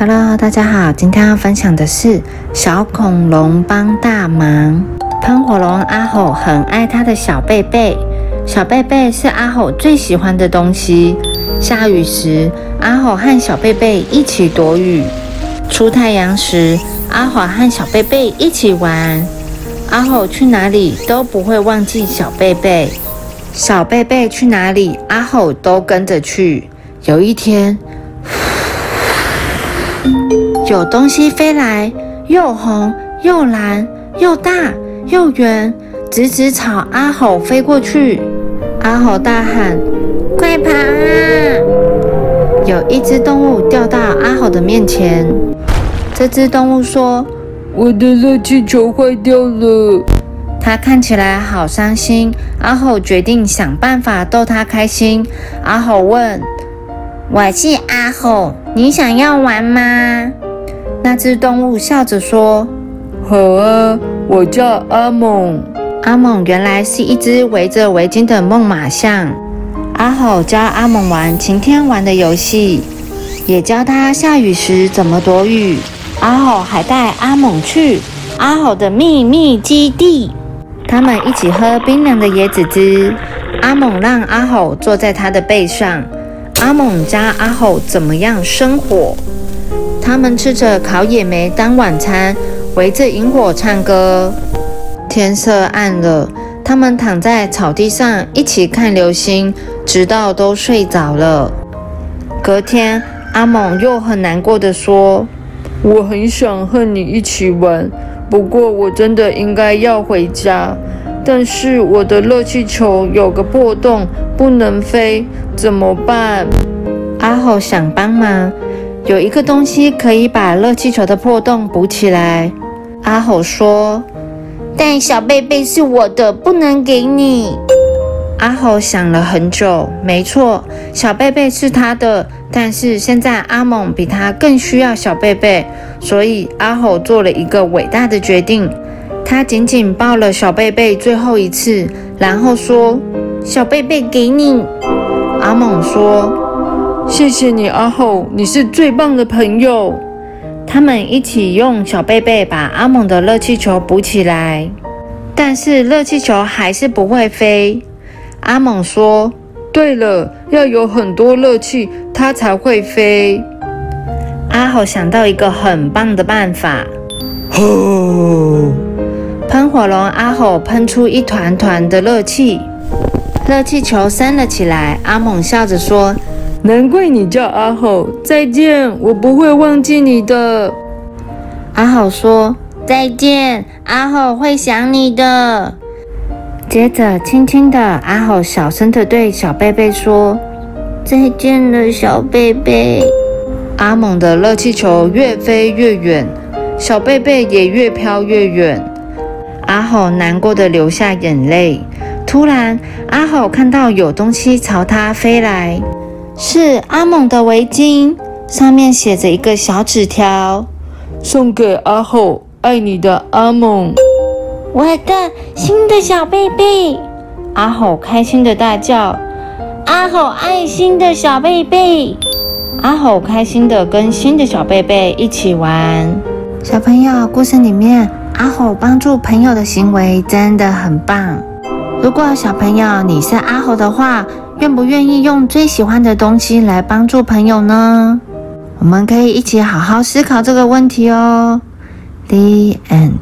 Hello，大家好，今天要分享的是小恐龙帮大忙。喷火龙阿吼很爱他的小贝贝，小贝贝是阿吼最喜欢的东西。下雨时，阿吼和小贝贝一起躲雨；出太阳时，阿吼和小贝贝一起玩。阿吼去哪里都不会忘记小贝贝，小贝贝去哪里，阿吼都跟着去。有一天，有东西飞来，又红又蓝又大又圆，直直朝阿吼飞过去。阿吼大喊：“快跑啊！”有一只动物掉到阿吼的面前，这只动物说。我的热气球坏掉了，他看起来好伤心。阿吼决定想办法逗他开心。阿吼问：“我是阿吼，你想要玩吗？”那只动物笑着说：“好啊，我叫阿猛。”阿猛原来是一只围着围巾的猛犸象。阿吼教阿猛玩晴天玩的游戏，也教他下雨时怎么躲雨。阿吼还带阿猛去阿吼的秘密基地，他们一起喝冰凉的椰子汁。阿猛让阿吼坐在他的背上，阿猛家阿吼怎么样生火。他们吃着烤野莓当晚餐，围着萤火唱歌。天色暗了，他们躺在草地上一起看流星，直到都睡着了。隔天，阿猛又很难过的说。我很想和你一起玩，不过我真的应该要回家。但是我的热气球有个破洞，不能飞，怎么办？阿吼想帮忙，有一个东西可以把热气球的破洞补起来。阿吼说：“但小贝贝是我的，不能给你。”阿吼想了很久，没错，小贝贝是他的。但是现在阿猛比他更需要小贝贝，所以阿吼做了一个伟大的决定。他紧紧抱了小贝贝最后一次，然后说：“小贝贝给你。”阿猛说：“谢谢你，阿吼，你是最棒的朋友。”他们一起用小贝贝把阿猛的热气球补起来，但是热气球还是不会飞。阿猛说。对了，要有很多热气，它才会飞。阿吼想到一个很棒的办法，吼！喷火龙阿吼喷出一团团的热气，热气球升了起来。阿猛笑着说：“难怪你叫阿吼，再见，我不会忘记你的。”阿吼说：“再见，阿吼会想你的。”接着，轻轻的，阿吼小声的对小贝贝说：“再见了，小贝贝。”阿猛的热气球越飞越远，小贝贝也越飘越远。阿吼难过的流下眼泪。突然，阿吼看到有东西朝他飞来，是阿猛的围巾，上面写着一个小纸条：“送给阿吼，爱你的阿猛。”我的新的小贝贝，阿吼开心的大叫：“阿吼爱心的小贝贝！”阿吼开心的跟新的小贝贝一起玩。小朋友，故事里面阿猴帮助朋友的行为真的很棒。如果小朋友你是阿猴的话，愿不愿意用最喜欢的东西来帮助朋友呢？我们可以一起好好思考这个问题哦。The end.